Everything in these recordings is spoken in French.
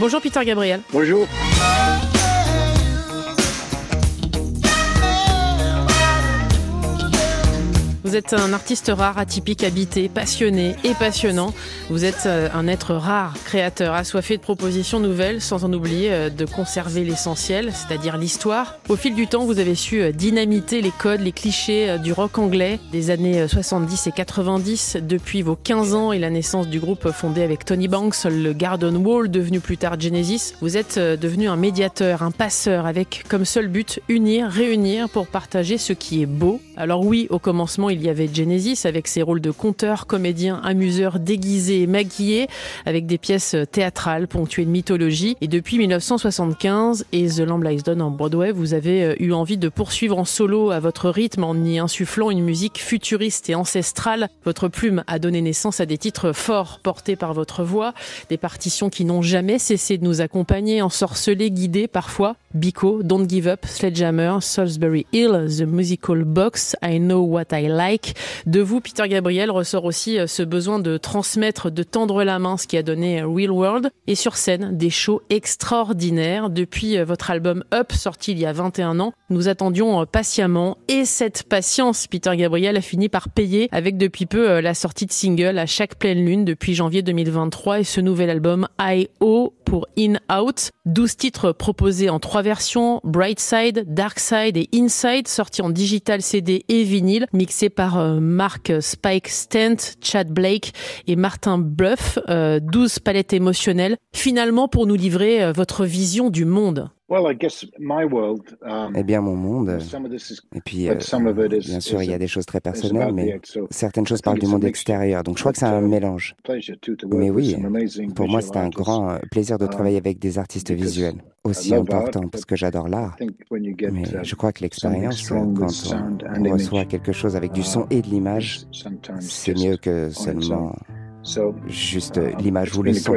Bonjour Peter Gabriel. Bonjour. Vous êtes un artiste rare, atypique, habité, passionné et passionnant. Vous êtes euh, un être rare, créateur, assoiffé de propositions nouvelles, sans en oublier euh, de conserver l'essentiel, c'est-à-dire l'histoire. Au fil du temps, vous avez su euh, dynamiter les codes, les clichés du rock anglais des années 70 et 90, depuis vos 15 ans et la naissance du groupe fondé avec Tony Banks, le Garden Wall, devenu plus tard Genesis. Vous êtes devenu un médiateur, un passeur, avec comme seul but unir, réunir pour partager ce qui est beau. Alors oui, au commencement, il il y avait Genesis avec ses rôles de conteur, comédien, amuseur, déguisé et maquillé, avec des pièces théâtrales ponctuées de mythologie. Et depuis 1975 et The Lamb Lies Down en Broadway, vous avez euh, eu envie de poursuivre en solo à votre rythme en y insufflant une musique futuriste et ancestrale. Votre plume a donné naissance à des titres forts portés par votre voix, des partitions qui n'ont jamais cessé de nous accompagner, ensorcelés, guidés parfois. Biko, Don't Give Up, Sledgehammer, Salisbury Hill, The Musical Box, I Know What I Like, de vous, Peter Gabriel, ressort aussi euh, ce besoin de transmettre, de tendre la main, ce qui a donné euh, Real World. Et sur scène, des shows extraordinaires. Depuis euh, votre album Up, sorti il y a 21 ans, nous attendions patiemment. Et cette patience, Peter Gabriel a fini par payer avec depuis peu la sortie de single à chaque pleine lune depuis janvier 2023 et ce nouvel album I.O. pour In Out. 12 titres proposés en trois versions, Bright Side, Dark Side et Inside, sortis en digital CD et vinyle, mixés par euh, Mark Spike Stent, Chad Blake et Martin Bluff, 12 euh, palettes émotionnelles, finalement pour nous livrer euh, votre vision du monde. Um, eh bien, mon monde, et puis, bien sûr, il y a des choses très personnelles, mais certaines choses parlent du monde extérieur, donc je crois que c'est un mélange. Mais oui, pour moi, c'est un grand plaisir de um, travailler avec des artistes visuels, aussi importants, parce que j'adore l'art. Mais je crois que l'expérience, quand on reçoit quelque chose avec du son et de l'image, c'est mieux que seulement juste euh, l'image ou le son.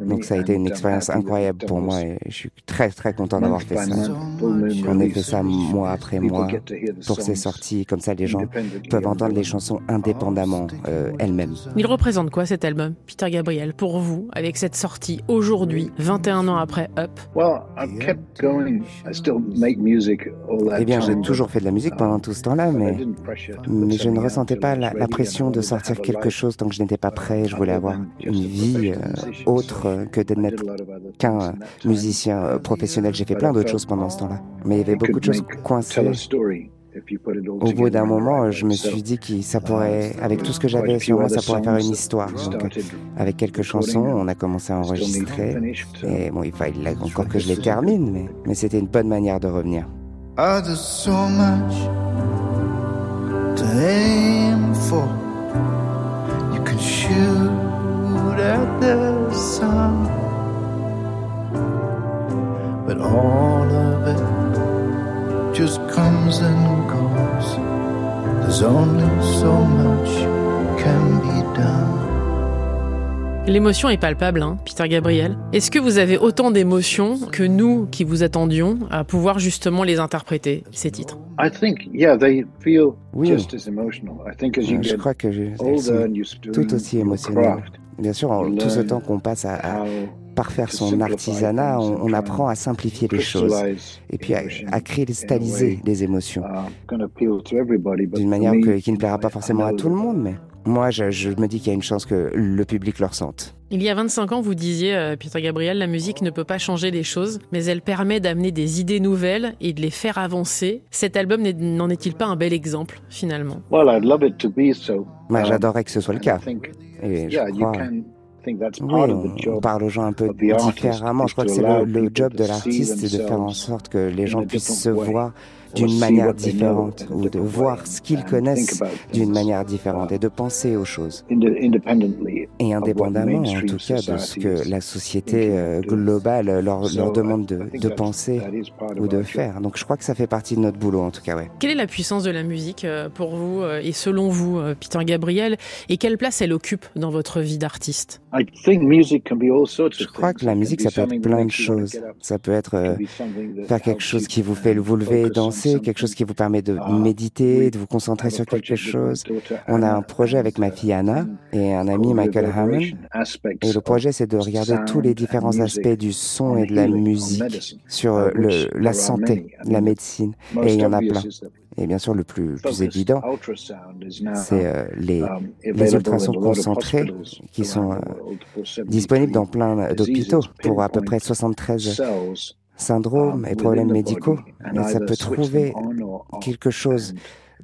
Donc ça a été une expérience incroyable pour moi et je suis très très content d'avoir fait ça. On a fait ça mois après mois pour ces sorties, comme ça les gens peuvent entendre les chansons indépendamment euh, elles-mêmes. Il représente quoi cet album, Peter Gabriel, pour vous, avec cette sortie aujourd'hui, 21 ans après Up? Eh bien j'ai toujours fait de la musique pendant tout ce temps-là, mais, mais je ne ressentais pas la, la pression de sortir quelque chose tant que je n'étais pas prêt je voulais avoir une vie euh, autre que de n'être qu'un euh, musicien euh, professionnel. J'ai fait plein d'autres choses pendant ce temps-là. Mais il y avait beaucoup de choses coincées. Au bout d'un moment, je me suis dit que ça pourrait, avec tout ce que j'avais sur moi, ça pourrait faire une histoire. Donc, avec quelques chansons, on a commencé à enregistrer. Et bon, il fallait encore que je les termine, mais, mais c'était une bonne manière de revenir. L'émotion est palpable, hein, Peter Gabriel. Est-ce que vous avez autant d'émotions que nous qui vous attendions à pouvoir justement les interpréter, ces titres? Oui, je crois que je, tout aussi émotionnel. Bien sûr, tout ce temps qu'on passe à, parfaire son artisanat, on, apprend à simplifier les choses et puis à, cristalliser les émotions d'une manière qui ne plaira pas forcément à tout le monde, mais moi, je, me dis qu'il y a une chance que le public le ressente. Il y a 25 ans, vous disiez, euh, Peter Gabriel, la musique ne peut pas changer les choses, mais elle permet d'amener des idées nouvelles et de les faire avancer. Cet album n'en est-il pas un bel exemple, finalement? Moi, J'adorerais que ce soit le cas. Et je crois... Oui, on, parle aux gens un peu différemment. Je crois que c'est le, le, job de l'artiste, c'est de faire en sorte que les gens puissent se voir d'une manière différente ou de voir ce qu'ils connaissent d'une manière différente et de penser aux choses. Et indépendamment, en tout cas, de ce que la société euh, globale leur, leur demande de, de, penser ou de faire. Donc je crois que ça fait partie de notre boulot, en tout cas. Ouais. Quelle est la puissance de la musique euh, pour vous euh, et selon vous, Peter Gabriel, et quelle place elle occupe dans votre vie d'artiste? Je crois que la musique, ça peut être plein de choses. Ça peut être faire quelque chose qui vous fait vous lever, danser quelque chose qui vous permet de uh, méditer, de vous concentrer sur quelque chose. On a un projet avec ma fille Anna et un ami Michael Hammond. Et le projet, c'est de regarder tous les différents aspects du son et de la musique sur le, la santé, la médecine. Et il y en a plein. Et bien sûr, le plus, plus évident, c'est euh, les, um, les ultrasons concentrés qui sont euh, disponibles dans plein d'hôpitaux pour à peu près 73 syndromes um, et problèmes médicaux. Et ça peut trouver quelque chose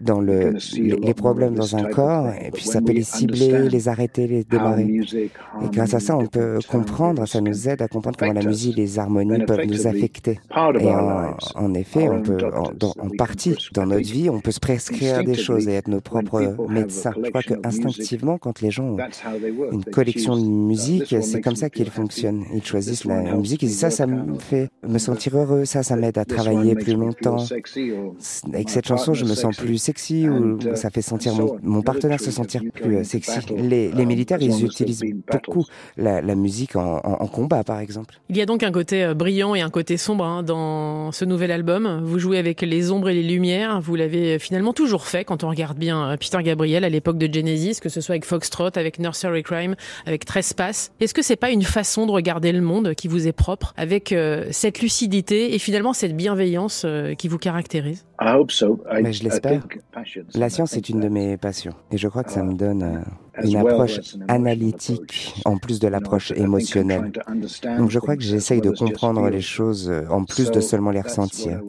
dans le, les, problèmes dans un corps, et puis ça peut les cibler, les arrêter, les démarrer. Et grâce à ça, on peut comprendre, ça nous aide à comprendre comment la musique, les harmonies peuvent nous affecter. Et en, effet, on peut, en, partie, dans notre vie, on peut se prescrire des choses et être nos propres médecins. Je crois que instinctivement, quand les gens ont une collection de musique, c'est comme ça qu'ils fonctionnent. Ils choisissent la musique, ils disent ça, ça me fait me sentir heureux, ça, ça m'aide à travailler plus longtemps. Avec cette chanson, je me sens plus sexy ou uh, ça fait sentir mon, partenaire se sentir plus euh, sexy. Les, les, militaires, ils utilisent beaucoup la, la musique en, en, combat, par exemple. Il y a donc un côté euh, brillant et un côté sombre hein, dans ce nouvel album. Vous jouez avec les ombres et les lumières. Vous l'avez euh, finalement toujours fait quand on regarde bien Peter Gabriel à l'époque de Genesis, que ce soit avec Foxtrot, avec Nursery Crime, avec Trespass. Est-ce que c'est pas une façon de regarder le monde qui vous est propre, avec cette lucidité et finalement cette bienveillance qui vous caractérise? Mais je l'espère. La science est une de mes passions. Et je crois que ça me donne euh, une approche analytique en plus de l'approche émotionnelle. Donc je crois que j'essaye de comprendre les choses euh, en plus de seulement les ressentir.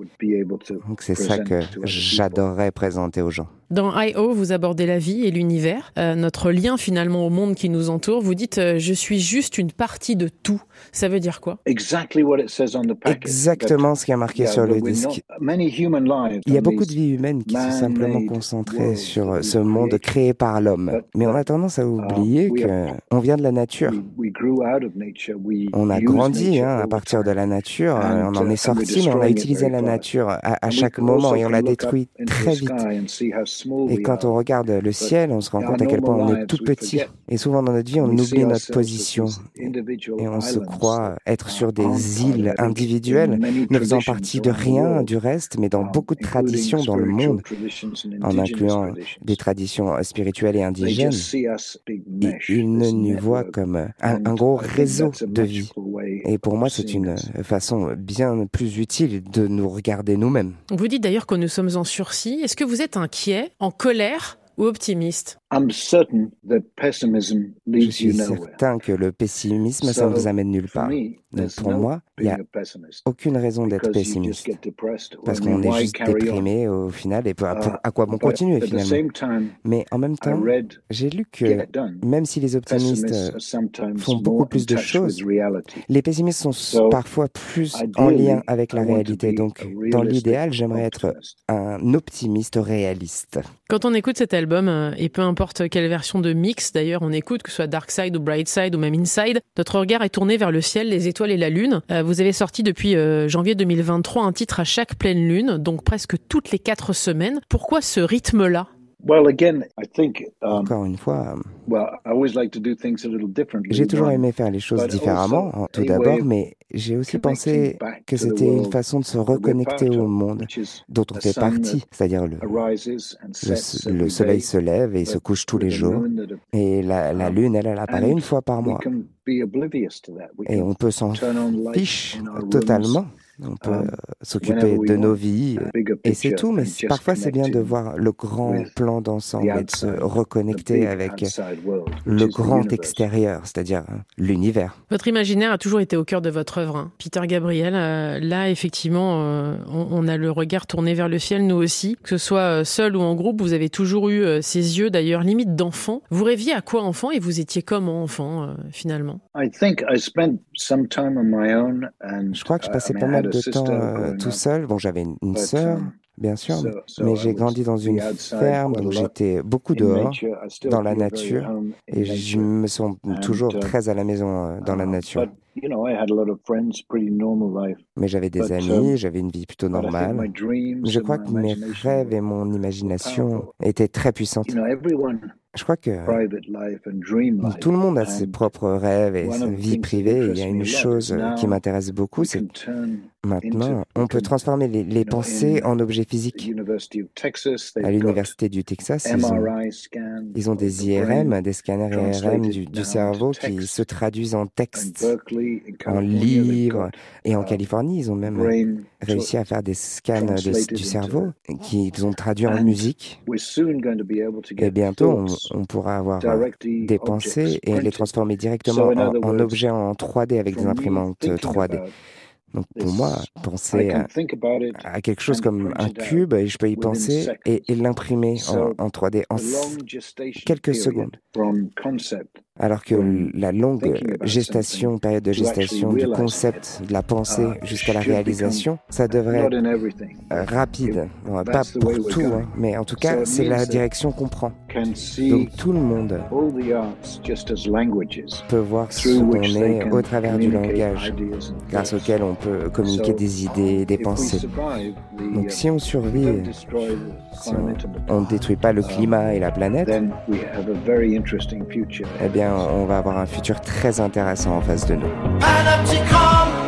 Donc c'est ça que j'adorerais présenter aux gens. Dans I.O., vous abordez la vie et l'univers, euh, notre lien finalement au monde qui nous entoure. Vous dites euh, Je suis juste une partie de tout. Ça veut dire quoi? Exactement ce qui est marqué sur le disque. Il y a beaucoup de vies humaines qui sont simplement concentrées sur ce monde créé par l'homme. Mais on a tendance à oublier qu'on vient de la nature. On a grandi hein, à partir de la nature, on en est sorti, mais on a utilisé la nature à, à chaque moment et on l'a détruit très vite. Et quand on regarde le ciel, on se rend compte à quel point on est tout petit. Et souvent dans notre vie, on oublie notre position. Et on se croit être sur des îles individuelles, ne faisant partie de rien du reste, mais dans beaucoup de traditions dans le monde, en incluant des traditions spirituelles et indigènes. Ils ne nous voient comme un, un gros réseau de vie. Et pour moi, c'est une façon bien plus utile de nous regarder nous-mêmes. Vous dites d'ailleurs que nous sommes en sursis. Est-ce que vous êtes inquiet, en colère ou optimiste? Je suis certain que le pessimisme, ça ne vous amène nulle part. Donc pour moi, il n'y a aucune raison d'être pessimiste. Parce qu'on est juste déprimé au final et à, uh, à quoi bon continuer finalement? Mais en même temps, j'ai lu que même si les optimistes font beaucoup plus de choses, les pessimistes sont parfois plus en lien avec la réalité. Donc dans l'idéal, j'aimerais être un optimiste réaliste. Quand on écoute cet album, euh, et peu importe quelle version de mix d'ailleurs on écoute, que ce soit Dark Side ou Bright Side ou même Inside, notre regard est tourné vers le ciel, les étoiles et la lune. Vous avez sorti depuis euh, janvier 2023 un titre à chaque pleine lune, donc presque toutes les quatre semaines. Pourquoi ce rythme-là? Um, Encore une fois, j'ai toujours aimé faire les choses différemment, hein, tout d'abord, mais j'ai aussi pensé que c'était une façon de se reconnecter au monde dont on fait partie, c'est-à-dire le, le, soleil se lève et se couche tous les jours, et la, la lune, elle, elle apparaît une fois par mois. Et on peut s'en fiche totalement. On peut um, s'occuper de nos vies et c'est tout, mais parfois c'est bien de voir le grand plan d'ensemble et de se reconnecter avec le grand extérieur, c'est-à-dire l'univers. Votre imaginaire a toujours été au cœur de votre œuvre, hein. Peter Gabriel. Euh, là, effectivement, euh, on, a le regard tourné vers le ciel, nous aussi. Que ce soit euh, seul ou en groupe, vous avez toujours eu ces yeux, d'ailleurs, limite d'enfant. Vous rêviez à quoi enfant et vous étiez comment enfant, finalement? Je crois que je passais pas mal de temps euh, tout seul. Bon, j'avais une, sœur, um, bien sûr, mais j'ai grandi dans une ferme, donc j'étais beaucoup dehors, dans la nature, et je me sens toujours très à la maison euh, dans la um, nature. Mais j'avais des amis, um, j'avais une vie plutôt normale. Je crois que mes rêves et mon imagination étaient très puissantes. Je crois que tout le monde a ses propres rêves et sa vie privée. Il y a une chose qui m'intéresse beaucoup, c'est maintenant, on peut transformer les, pensées en objets physiques. À l'Université du Texas, ils ont, des IRM, des scanners IRM du, du cerveau qui se traduisent en texte, en livres. Et en Californie, ils ont même réussi à faire des scans du cerveau qu'ils ont traduits en musique. Et bientôt, on pourra avoir euh, des pensées et les transformer directement en, objets en 3D avec des imprimantes 3D. Donc pour moi, penser à, quelque chose comme un cube, et je peux y penser et, l'imprimer en, en, 3D en quelques secondes. Alors que la longue gestation, période de gestation du concept, de la pensée uh, jusqu'à la réalisation, ça devrait être euh, rapide. pas pour tout, hein, mais en tout cas, c'est la direction qu'on prend. Donc tout le monde peut voir ce qu'on est au travers du langage, grâce auquel on peut communiquer des idées, des pensées. Donc si on survit, si on ne détruit pas le climat et la planète, eh bien on va avoir un futur très intéressant en face de nous.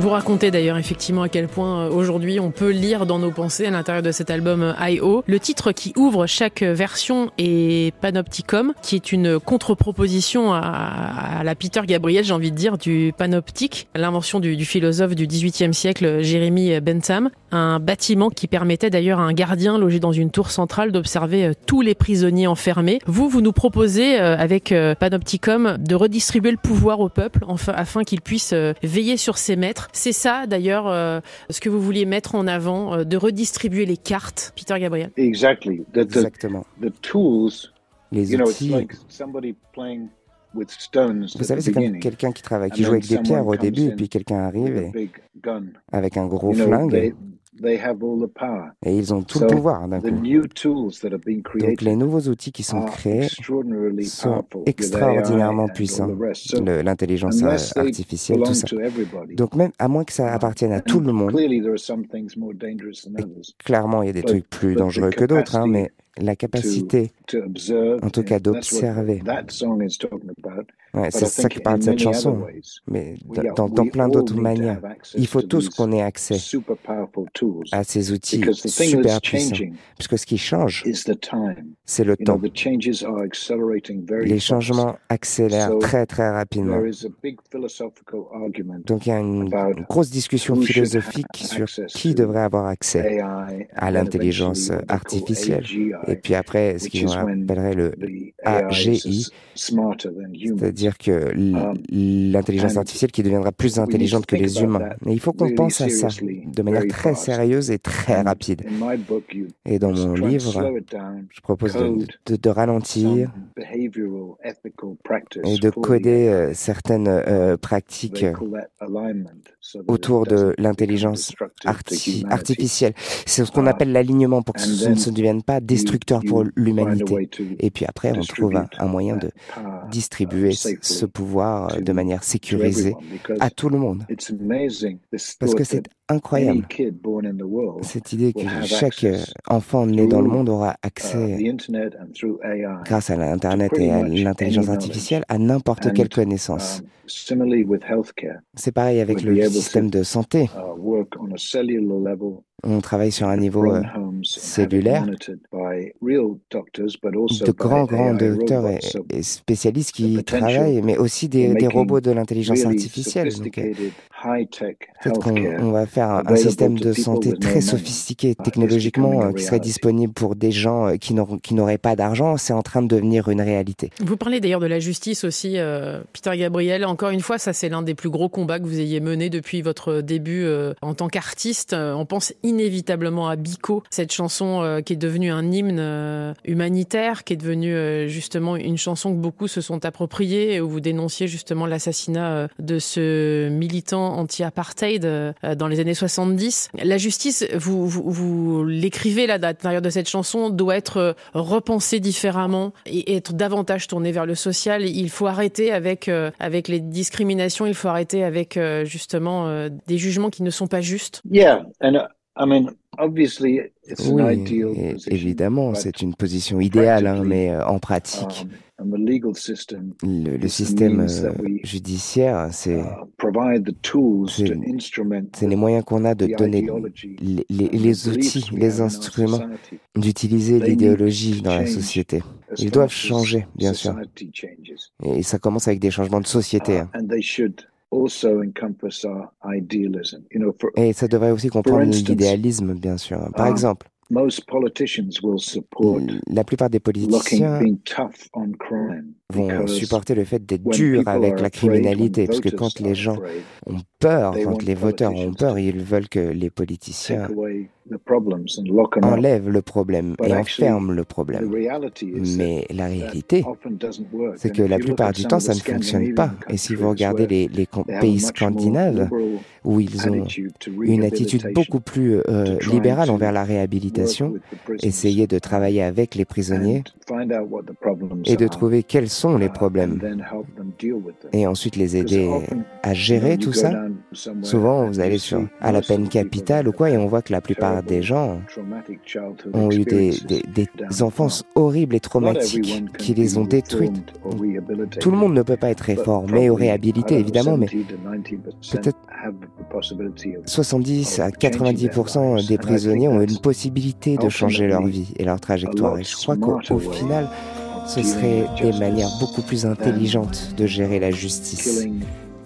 Vous racontez d'ailleurs effectivement à quel point euh, aujourd'hui on peut lire dans nos pensées à l'intérieur de cet album euh, I.O. Le titre qui ouvre chaque version est Panopticum, qui est une contre-proposition à, la Peter Gabriel, j'ai envie de dire, du panoptique, l'invention du, philosophe du XVIIIe siècle Jérémy Bentham, un bâtiment qui permettait d'ailleurs à un gardien logé dans une tour centrale d'observer euh, tous les prisonniers enfermés. Vous, vous nous proposez avec Panopticum de redistribuer le pouvoir au peuple afin qu'il puisse veiller sur ses maîtres c'est ça d'ailleurs euh, ce que vous vouliez mettre en avant, euh, de redistribuer les cartes, Peter Gabriel. Exactement. les outils. Vous savez, c'est comme quelqu'un qui travaille, qui joue avec des pierres au début, et puis quelqu'un arrive avec un gros flingue. Et ils ont tout le pouvoir d'un coup. Donc les nouveaux outils qui sont créés sont extraordinairement puissants. L'intelligence artificielle, tout ça. Donc même à moins que ça appartienne à tout le monde, clairement il y a des trucs plus dangereux que d'autres, hein, mais la capacité, en tout cas, d'observer. Ouais, c'est ça qui parle de cette chanson. Mais dans, dans plein d'autres manières, il faut tous qu'on ait accès à ces outils super puissants. Puisque ce qui change, c'est le temps. Les changements accélèrent très très rapidement. Donc il y a une grosse discussion philosophique sur qui devrait avoir accès à l'intelligence artificielle. Et puis après, ce qu'ils appellerait le AGI, c'est-à-dire que um, l'intelligence artificielle qui deviendra plus intelligente que les humains. Mais il faut qu'on pense à ça de manière très sérieuse et très rapide. Et dans mon livre, je propose de, de, ralentir et de coder euh, certaines euh, pratiques autour de l'intelligence artificielle. C'est ce qu'on uh, appelle l'alignement pour que ce ne se devienne pas destructeur pour l'humanité. Et puis après, on trouve un, moyen de distribuer ce pouvoir de manière sécurisée à tout le monde. Parce que c'est incroyable. Cette idée que chaque enfant né dans le monde aura uh, accès, grâce à l'Internet et à l'intelligence artificielle, à n'importe quelle connaissance. Um, c'est pareil avec le système de santé. On travaille sur un niveau euh, cellulaire de grands, grands docteurs et, spécialistes qui travaillent, mais aussi des, des robots de l'intelligence artificielle. Euh, peut-être qu'on va faire un, système de santé très sophistiqué uh, technologiquement euh, qui serait disponible pour des gens qui n'auraient pas d'argent. C'est en train de devenir une réalité. Vous parlez d'ailleurs de la justice aussi, Peter Gabriel. Encore une fois, ça c'est l'un des plus gros combats que vous ayez mené depuis votre début en tant qu'artiste. On pense inévitablement à Biko, cette chanson qui est devenue un hymne euh, humanitaire, qui est devenue euh, justement une chanson que beaucoup se sont appropriées, où vous dénonciez justement l'assassinat euh, de ce militant anti-apartheid dans les années 70. La justice, vous, vous, l'écrivez là, à l'intérieur de cette chanson, doit être repensée différemment et être davantage tournée vers le social. Il faut arrêter avec, avec les discriminations, il faut arrêter avec justement des jugements qui ne sont pas justes. Yeah, uh, I mean, obviously, oui, évidemment, c'est une position idéale, hein, mais euh, en pratique, um, le, système euh, judiciaire, c'est les moyens qu'on a de donner les, les, outils, les instruments, d'utiliser l'idéologie dans la société. Ils doivent changer, bien sûr. Et ça commence avec des changements de société. Hein. Et ça devrait aussi comprendre l'idéalisme, bien sûr. Par um, exemple, la plupart des politiciens vont supporter le fait d'être durs avec la criminalité, parce que quand les gens ont peur, quand les voteurs ont peur, ils veulent que les politiciens enlèvent le problème et enferment le problème. Mais la réalité, c'est que la plupart du temps, ça ne fonctionne pas. Et si vous regardez les, les pays scandinaves, où ils ont une attitude beaucoup plus euh, libérale envers la réhabilitation, essayer de travailler avec les prisonniers et de trouver quels sont les uh, problèmes et ensuite les aider à gérer tout ça. Souvent, vous allez sur, à la peine capitale ou quoi et on voit que la plupart des gens ont eu des, des, des enfances horribles et traumatiques qui les ont détruites. Tout le monde ne peut pas être réformé ou réhabilité, évidemment, mais peut-être 70 à 90% des prisonniers ont une possibilité de changer leur vie et leur trajectoire. Et je crois qu'au final, ce serait des manières beaucoup plus intelligentes de gérer la justice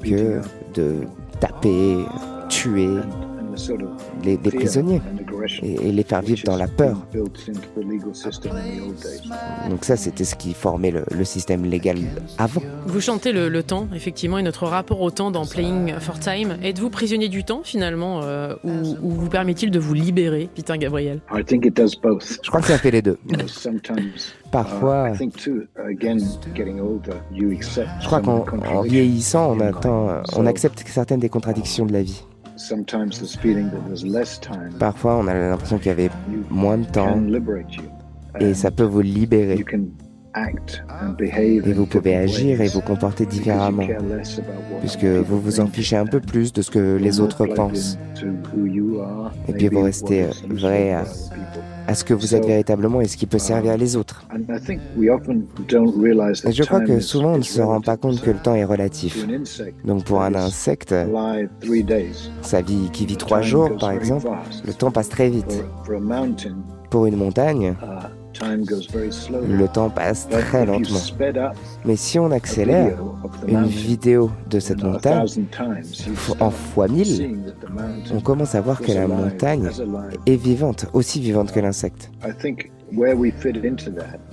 que de taper, tuer les, prisonniers et, les faire vivre dans la peur. Donc ça, c'était ce qui formait le, système légal avant. Vous chantez le, temps, effectivement, et notre rapport au temps dans Playing for Time. Êtes-vous prisonnier du temps, finalement, euh, ou, vous permet-il de vous libérer, Peter Gabriel? Je crois que ça fait les deux. Parfois, uh, je crois qu'en vieillissant, on, attend, on accepte certaines des contradictions de la vie. Parfois, on a l'impression qu'il y avait moins de temps et ça peut vous libérer. Et vous pouvez agir et vous comporter différemment, puisque vous vous en fichez un peu plus de ce que les autres pensent. Et puis vous restez vrai à, à ce que vous êtes véritablement et ce qui peut servir les autres. Et je crois que souvent on ne se rend pas compte que le temps est relatif. Donc pour un insecte, sa vie qui vit trois jours par exemple, le temps passe très vite. Pour une montagne, le temps passe très lentement. Mais si on accélère une vidéo de cette montagne en fois mille, on commence à voir que la montagne est vivante, aussi vivante que l'insecte.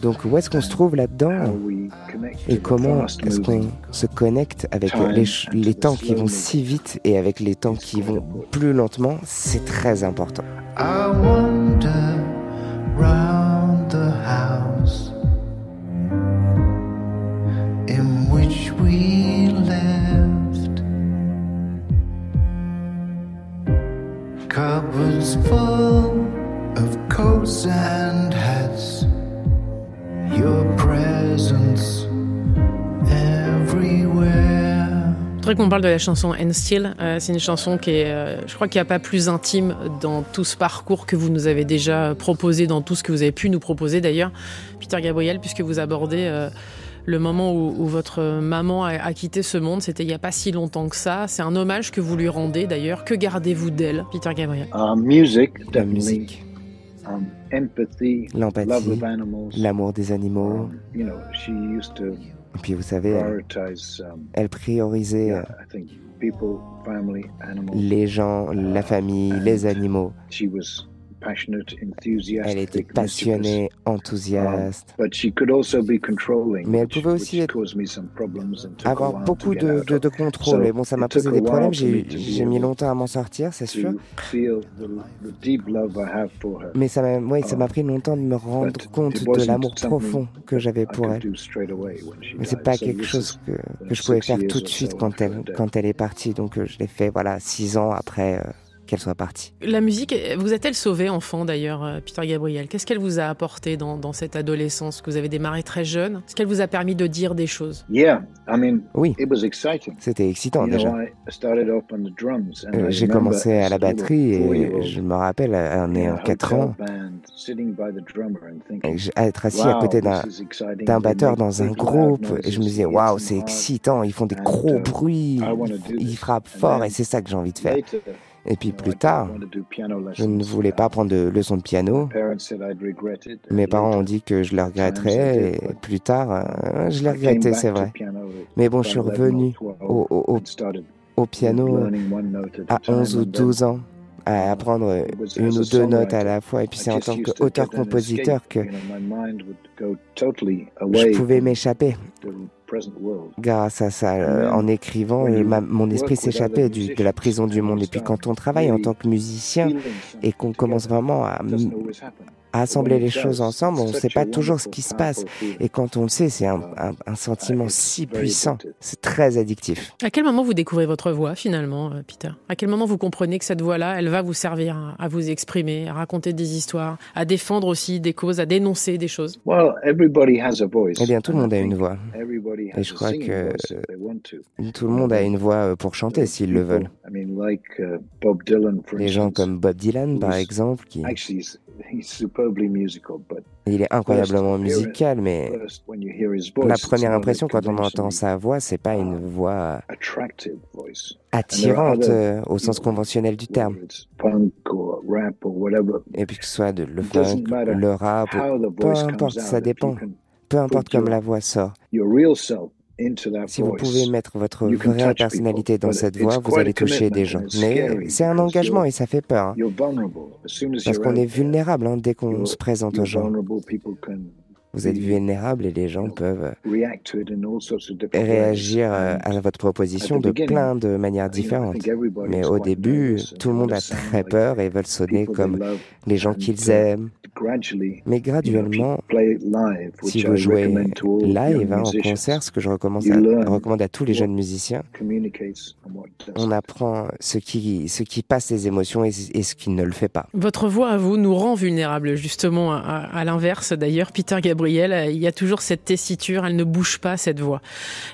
Donc où est-ce qu'on se trouve là-dedans Et comment est-ce qu'on se connecte avec les, les, temps qui vont si vite et avec les temps qui vont plus lentement C'est très important. Je voudrais qu'on parle de la chanson And Still. Euh, c'est une chanson qui est, euh, je crois qu'il n'y a pas plus intime dans tout ce parcours que vous nous avez déjà proposé, dans tout ce que vous avez pu nous proposer d'ailleurs, Peter Gabriel, puisque vous abordez euh, le moment où, votre maman a, quitté ce monde, c'était il n'y a pas si longtemps que ça. C'est un hommage que vous lui rendez d'ailleurs. Que gardez-vous d'elle, Peter Gabriel? Uh, music, La musique. Um, L'empathie, l'amour des animaux. Um, Et puis vous savez, um, elle priorisait euh, les gens, la famille, les animaux. Elle était passionnée, enthousiaste. Mais elle pouvait aussi avoir beaucoup de, de, de contrôle. Et bon, ça m'a posé des problèmes. J'ai mis longtemps à m'en sortir, c'est sûr. Mais ça m'a ouais, ça m'a pris longtemps de me rendre compte de l'amour profond que j'avais pour elle. Mais c'est pas quelque chose que, que, je pouvais faire tout de suite quand elle, quand elle est partie. Donc euh, je l'ai fait voilà six ans après. Euh, qu'elle soit partie. La musique, vous a-t-elle sauvé enfant d'ailleurs, euh, Peter Gabriel? Qu'est-ce qu'elle vous a apporté dans, dans, cette adolescence que vous avez démarré très jeune? Est-ce qu'elle vous a permis de dire des choses? Oui, c'était excitant déjà. Euh, j'ai commencé à la batterie et je me rappelle, en ayant 4 ans, être assis à côté d'un batteur dans un groupe et je me disais, waouh, c'est excitant, ils font des gros uh, bruits, ils frappent fort et c'est ça que j'ai envie de faire. Et puis plus tard, je ne voulais pas prendre de leçons de piano. Mes parents ont dit que je le regretterais et plus tard, euh, je l'ai regretté, c'est vrai. Mais bon, je suis revenu au, au, au piano à 11 ou 12 ans à apprendre une ou deux notes à la fois. Et puis c'est en tant qu'auteur-compositeur que je pouvais m'échapper grâce à ça. Euh, en écrivant, mon esprit s'échappait de la prison du monde. Et puis quand on travaille en tant que musicien et qu'on commence vraiment à assembler les choses ensemble, on ne sait pas toujours ce qui se passe. Et quand on le sait, c'est un, sentiment si puissant. C'est très addictif. À quel moment vous découvrez votre voix finalement, euh, Peter? À quel moment vous comprenez que cette voix-là, elle va vous servir à vous exprimer, à raconter des histoires, à défendre aussi des causes, à dénoncer des choses? Eh bien, tout le monde a une voix. Et je crois que tout le monde a une voix euh, pour chanter s'ils le veulent. Les gens comme Bob Dylan, par exemple, qui il est incroyablement musical, mais la première impression quand on entend sa voix, c'est pas une voix attirante euh, au sens conventionnel du terme. Et puis que ce soit de le funk, le rap, peu importe, ça dépend. Peu importe comme la voix sort. Si vous pouvez mettre votre vraie personnalité dans cette voix, vous allez toucher des gens. Mais c'est un engagement et ça fait peur. Hein. Parce qu'on est vulnérable hein, dès qu'on se présente aux gens. Vous êtes vulnérable et les gens peuvent réagir euh, à votre proposition de plein de manières différentes. Mais au début, tout le monde a très peur et veulent sonner comme les gens qu'ils aiment. Mais graduellement, si vous jouez live, hein, en concert, ce que je recommande à, tous les jeunes musiciens, on apprend ce qui, ce qui passe les émotions et, ce qui ne le fait pas. Votre voix à vous nous rend vulnérables, justement, à, à l'inverse. D'ailleurs, Peter Gabriel, il y a toujours cette tessiture, elle ne bouge pas, cette voix.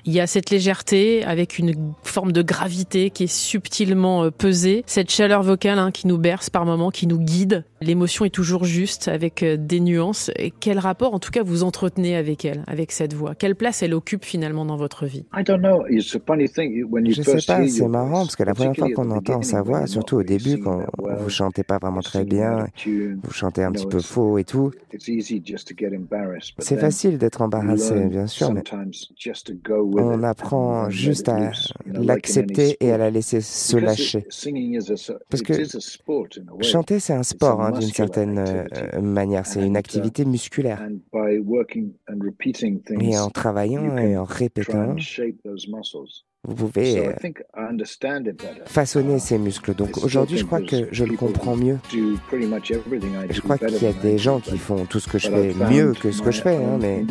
Il y a cette légèreté avec une forme de gravité qui est subtilement euh, pesée, cette chaleur vocale hein, qui nous berce par moments, qui nous guide. L'émotion est toujours juste avec euh, des nuances. Et quel rapport, en tout cas, vous entretenez avec elle, avec cette voix? Quelle place elle occupe finalement dans votre vie? Je sais pas, c'est marrant parce que la première fois qu'on entend sa voix, surtout au début, quand vous chantez pas vraiment très bien, vous chantez un petit peu faux et tout, c'est facile d'être embarrassé, bien sûr, mais on apprend juste à l'accepter et à la laisser se lâcher. Parce que chanter, c'est un sport hein, d'une certaine euh, manière, c'est une activité musculaire. Et en travaillant et en répétant, vous pouvez euh, façonner ces muscles. Donc aujourd'hui, je crois que je le comprends mieux. Je crois qu'il y a des gens qui font tout ce que je fais mieux que ce que je fais, hein, mais,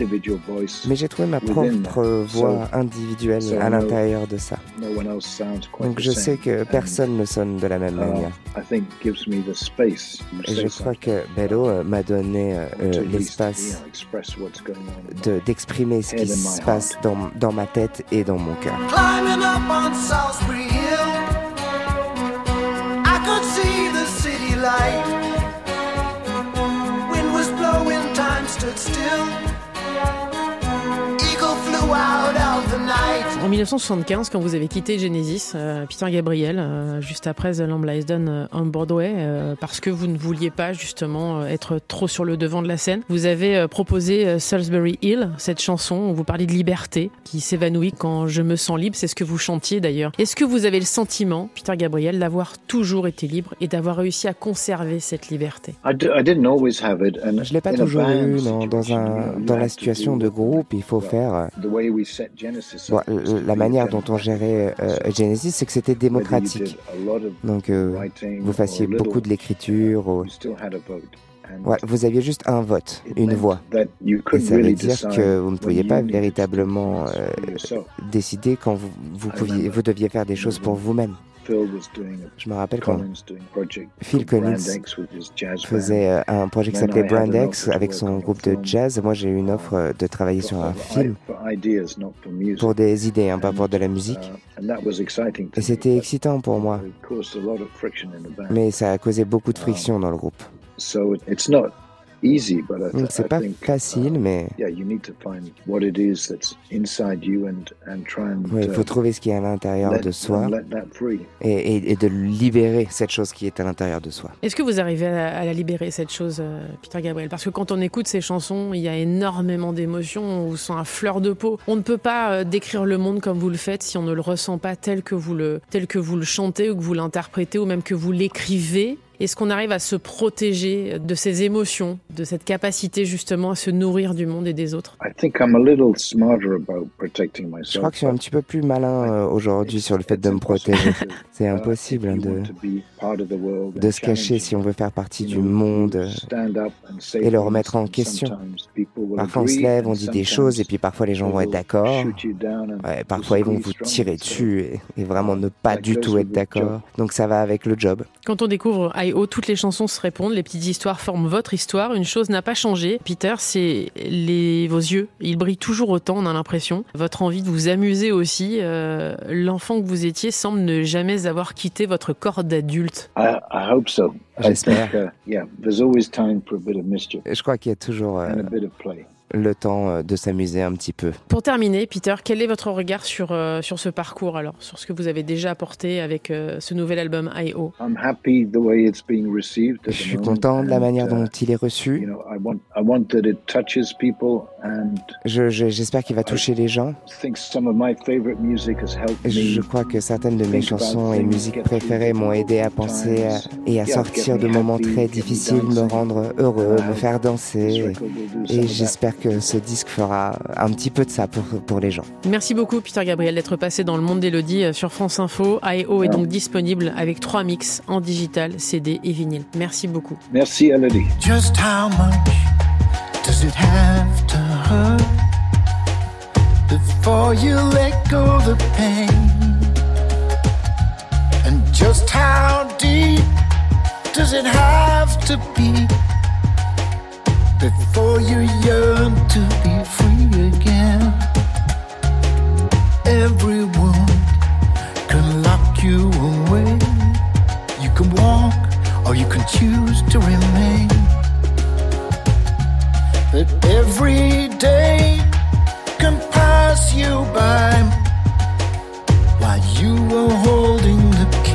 mais j'ai trouvé ma propre voix individuelle à l'intérieur de ça. Donc je sais que personne ne sonne de la même uh, manière. Et je crois que Bello euh, m'a donné euh, l'espace d'exprimer ce qui se passe dans, dans ma tête et dans mon cœur. Climbing up on Salisbury Hill. I could see the city light. Wind was blowing, time stood still. En 1975, quand vous avez quitté Genesis, euh, Peter Gabriel, euh, juste après The Lamb Lies Down on Broadway, parce que vous ne vouliez pas justement être trop sur le devant de la scène, vous avez proposé Salisbury Hill, cette chanson où vous parlez de liberté qui s'évanouit quand je me sens libre. C'est ce que vous chantiez d'ailleurs. Est-ce que vous avez le sentiment, Peter Gabriel, d'avoir toujours été libre et d'avoir réussi à conserver cette liberté? Je ne l'ai pas toujours eu dans, un, dans la situation de groupe. Il faut faire la manière dont on gérait euh, Genesis, c'est que c'était démocratique. Donc, euh, vous fassiez beaucoup de l'écriture. vous aviez juste un vote, une voix. Et ça veut dire que vous ne pouviez pas véritablement euh, décider quand vous, vous, pouviez, vous deviez faire des choses pour vous-même. Je me rappelle quand Phil Collins faisait euh, un projet qui s'appelait Brand X avec son groupe de jazz. Moi, j'ai eu une offre euh, de travailler sur un film pour des idées, hein, pas pour de la musique. Uh, Et c'était excitant pour moi. Mais ça a causé beaucoup de friction dans le groupe. C'est pas facile, mais il faut trouver ce qui est à l'intérieur de soi et, de libérer cette chose qui est à l'intérieur de soi. Est-ce que vous arrivez à, la libérer, cette chose, euh, Peter Gabriel? Parce que quand on écoute ces chansons, il y a énormément d'émotions, on vous sent à fleur de peau. On ne peut pas euh, décrire le monde comme vous le faites si on ne le ressent pas tel que vous le, tel que vous le chantez ou que vous l'interprétez ou même que vous l'écrivez. Est-ce qu'on arrive à se protéger de ces émotions, de cette capacité justement à se nourrir du monde et des autres? Je crois que je suis un petit peu plus malin euh, aujourd'hui sur le fait de me protéger. C'est impossible hein, de, de se cacher si on veut faire partie du monde et le remettre en question. Parfois on se lève, on dit des choses et puis parfois les gens vont être d'accord. parfois ils vont vous tirer dessus et, et vraiment ne pas du tout être d'accord. Donc ça va avec le job. Quand on découvre toutes les chansons se répondent, les petites histoires forment votre histoire. Une chose n'a pas changé, Peter, c'est les vos yeux. Ils brillent toujours autant, on a l'impression. Votre envie de vous amuser aussi. Euh, l'enfant que vous étiez semble ne jamais avoir quitté votre corps d'adulte. J'espère. Uh, Je crois qu'il y a toujours euh, le temps euh, de s'amuser un petit peu. Pour terminer, Peter, quel est votre regard sur, euh, sur ce parcours alors, sur ce que vous avez déjà apporté avec euh, ce nouvel album I.O. Je suis content de la manière dont il est reçu. J'espère qu'il va toucher les gens. Je crois que certaines de mes chansons et musiques préférées m'ont aidé à penser et à sortir de moments très difficiles, me rendre heureux, me faire danser. Et j'espère que ce disque fera un petit peu de ça pour, pour les gens. Merci beaucoup Peter Gabriel d'être passé dans le monde d'Elodie euh, sur France Info. AEO est donc disponible avec trois mix en digital, CD et vinyle. Merci beaucoup. Merci Elodie. Just how much does it have to hurt before you let go the pain? And just how deep does it have to be? Before you yearn to be free again. Every wound can lock you away. You can walk or you can choose to remain. But every day can pass you by while you are holding the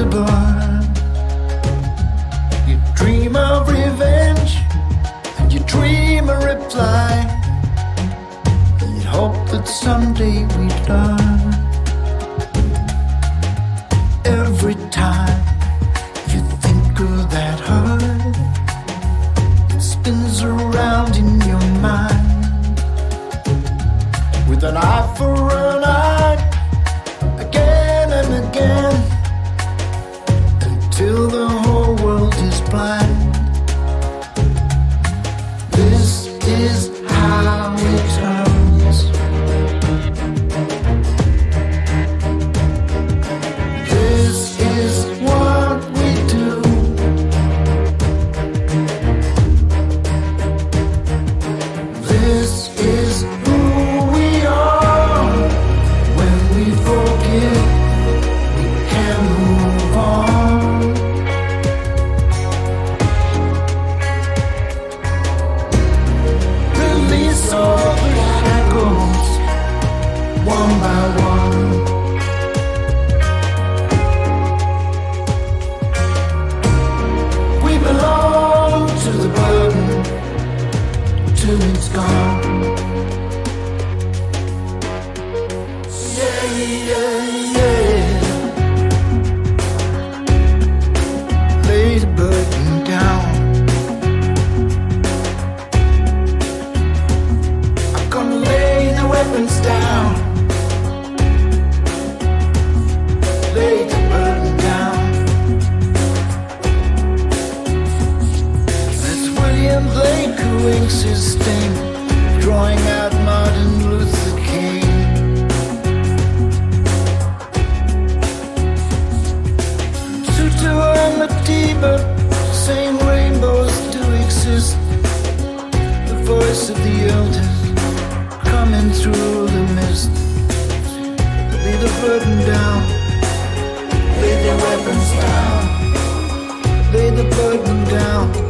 impossible. Who inks his drawing out Martin Luther King. Tutu and rainbows do exist. The voice of the elders coming through the mist. Lay the burden down, lay weapons down, lay the burden down.